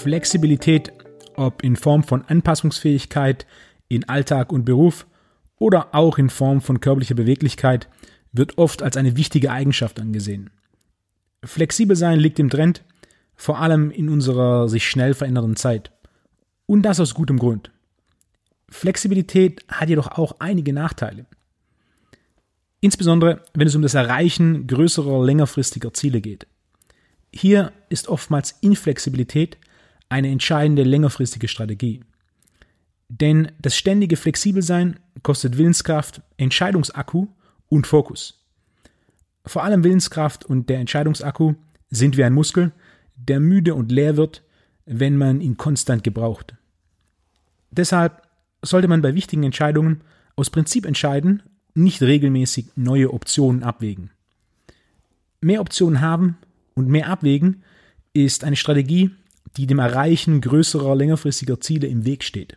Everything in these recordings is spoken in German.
Flexibilität, ob in Form von Anpassungsfähigkeit in Alltag und Beruf oder auch in Form von körperlicher Beweglichkeit, wird oft als eine wichtige Eigenschaft angesehen. Flexibel sein liegt im Trend, vor allem in unserer sich schnell verändernden Zeit. Und das aus gutem Grund. Flexibilität hat jedoch auch einige Nachteile. Insbesondere, wenn es um das Erreichen größerer, längerfristiger Ziele geht. Hier ist oftmals Inflexibilität eine entscheidende längerfristige Strategie. Denn das ständige Flexibelsein kostet Willenskraft, Entscheidungsakku und Fokus. Vor allem Willenskraft und der Entscheidungsakku sind wie ein Muskel, der müde und leer wird, wenn man ihn konstant gebraucht. Deshalb sollte man bei wichtigen Entscheidungen aus Prinzip entscheiden, nicht regelmäßig neue Optionen abwägen. Mehr Optionen haben und mehr abwägen ist eine Strategie, die dem Erreichen größerer, längerfristiger Ziele im Weg steht.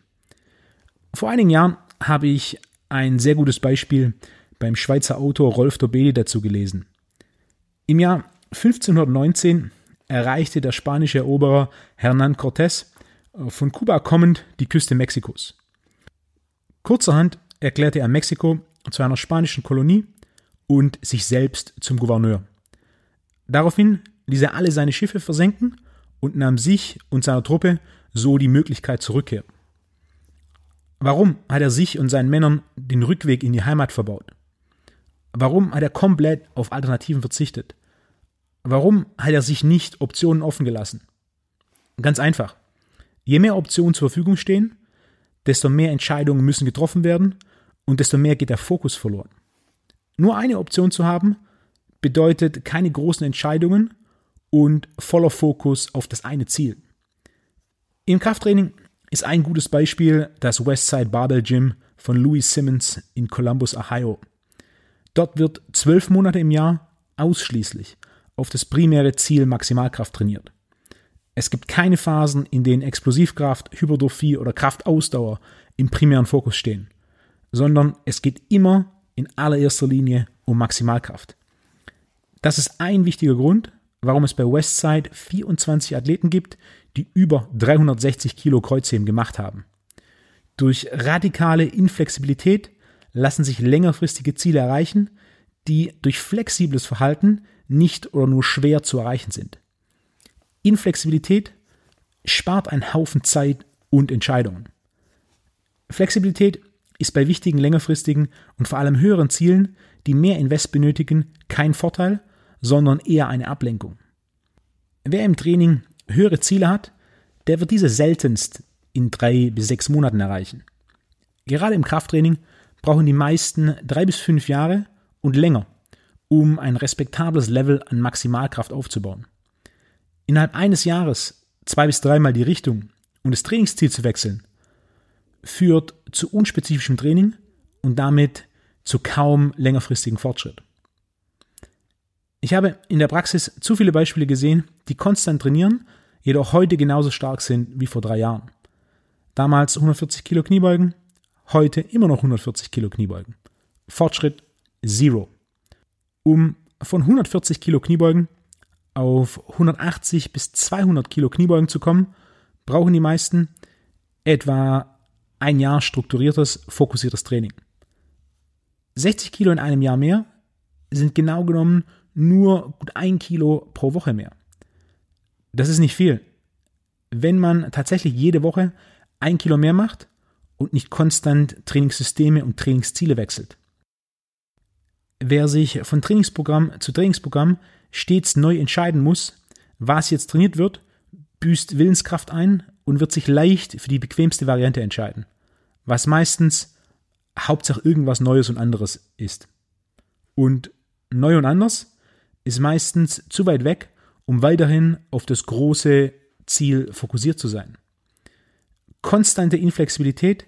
Vor einigen Jahren habe ich ein sehr gutes Beispiel beim Schweizer Autor Rolf Dobeli dazu gelesen. Im Jahr 1519 erreichte der spanische Eroberer Hernán Cortés von Kuba kommend die Küste Mexikos. Kurzerhand erklärte er Mexiko zu einer spanischen Kolonie und sich selbst zum Gouverneur. Daraufhin ließ er alle seine Schiffe versenken und nahm sich und seiner Truppe so die Möglichkeit zur Rückkehr. Warum hat er sich und seinen Männern den Rückweg in die Heimat verbaut? Warum hat er komplett auf Alternativen verzichtet? Warum hat er sich nicht Optionen offen gelassen? Ganz einfach. Je mehr Optionen zur Verfügung stehen, desto mehr Entscheidungen müssen getroffen werden und desto mehr geht der Fokus verloren. Nur eine Option zu haben, bedeutet keine großen Entscheidungen und voller Fokus auf das eine Ziel. Im Krafttraining ist ein gutes Beispiel das Westside Barbell Gym von Louis Simmons in Columbus, Ohio. Dort wird zwölf Monate im Jahr ausschließlich auf das primäre Ziel Maximalkraft trainiert. Es gibt keine Phasen, in denen Explosivkraft, Hypertrophie oder Kraftausdauer im primären Fokus stehen, sondern es geht immer in allererster Linie um Maximalkraft. Das ist ein wichtiger Grund, warum es bei Westside 24 Athleten gibt, die über 360 Kilo Kreuzheben gemacht haben. Durch radikale Inflexibilität lassen sich längerfristige Ziele erreichen, die durch flexibles Verhalten nicht oder nur schwer zu erreichen sind. Inflexibilität spart einen Haufen Zeit und Entscheidungen. Flexibilität ist bei wichtigen längerfristigen und vor allem höheren Zielen, die mehr Invest benötigen, kein Vorteil, sondern eher eine Ablenkung. Wer im Training höhere Ziele hat, der wird diese seltenst in drei bis sechs Monaten erreichen. Gerade im Krafttraining brauchen die meisten drei bis fünf Jahre und länger, um ein respektables Level an Maximalkraft aufzubauen. Innerhalb eines Jahres zwei bis dreimal die Richtung und das Trainingsziel zu wechseln, führt zu unspezifischem Training und damit zu kaum längerfristigen Fortschritt. Ich habe in der Praxis zu viele Beispiele gesehen, die konstant trainieren, jedoch heute genauso stark sind wie vor drei Jahren. Damals 140 Kilo Kniebeugen, heute immer noch 140 Kilo Kniebeugen. Fortschritt Zero. Um von 140 Kilo Kniebeugen auf 180 bis 200 Kilo Kniebeugen zu kommen, brauchen die meisten etwa ein Jahr strukturiertes, fokussiertes Training. 60 Kilo in einem Jahr mehr sind genau genommen nur gut ein Kilo pro Woche mehr. Das ist nicht viel. Wenn man tatsächlich jede Woche ein Kilo mehr macht und nicht konstant Trainingssysteme und Trainingsziele wechselt. Wer sich von Trainingsprogramm zu Trainingsprogramm stets neu entscheiden muss, was jetzt trainiert wird, büßt Willenskraft ein und wird sich leicht für die bequemste Variante entscheiden, was meistens Hauptsache irgendwas Neues und anderes ist. Und neu und anders ist meistens zu weit weg, um weiterhin auf das große Ziel fokussiert zu sein. Konstante Inflexibilität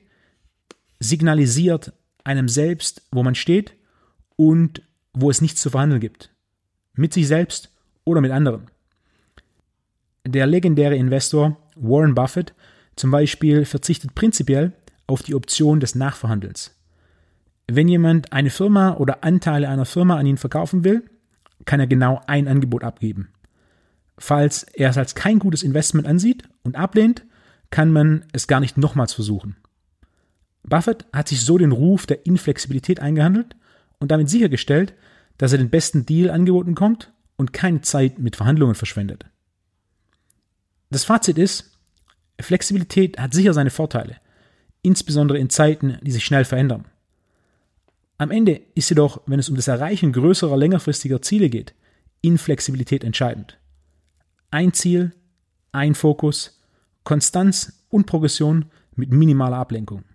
signalisiert einem selbst, wo man steht und wo es nichts zu verhandeln gibt. Mit sich selbst oder mit anderen. Der legendäre Investor Warren Buffett zum Beispiel verzichtet prinzipiell auf die Option des Nachverhandelns. Wenn jemand eine Firma oder Anteile einer Firma an ihn verkaufen will, kann er genau ein Angebot abgeben. Falls er es als kein gutes Investment ansieht und ablehnt, kann man es gar nicht nochmals versuchen. Buffett hat sich so den Ruf der Inflexibilität eingehandelt und damit sichergestellt, dass er den besten Deal angeboten kommt und keine Zeit mit Verhandlungen verschwendet. Das Fazit ist, Flexibilität hat sicher seine Vorteile, insbesondere in Zeiten, die sich schnell verändern. Am Ende ist jedoch, wenn es um das Erreichen größerer längerfristiger Ziele geht, Inflexibilität entscheidend. Ein Ziel, ein Fokus, Konstanz und Progression mit minimaler Ablenkung.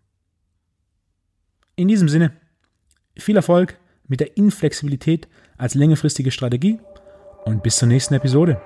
In diesem Sinne, viel Erfolg mit der Inflexibilität als längerfristige Strategie und bis zur nächsten Episode.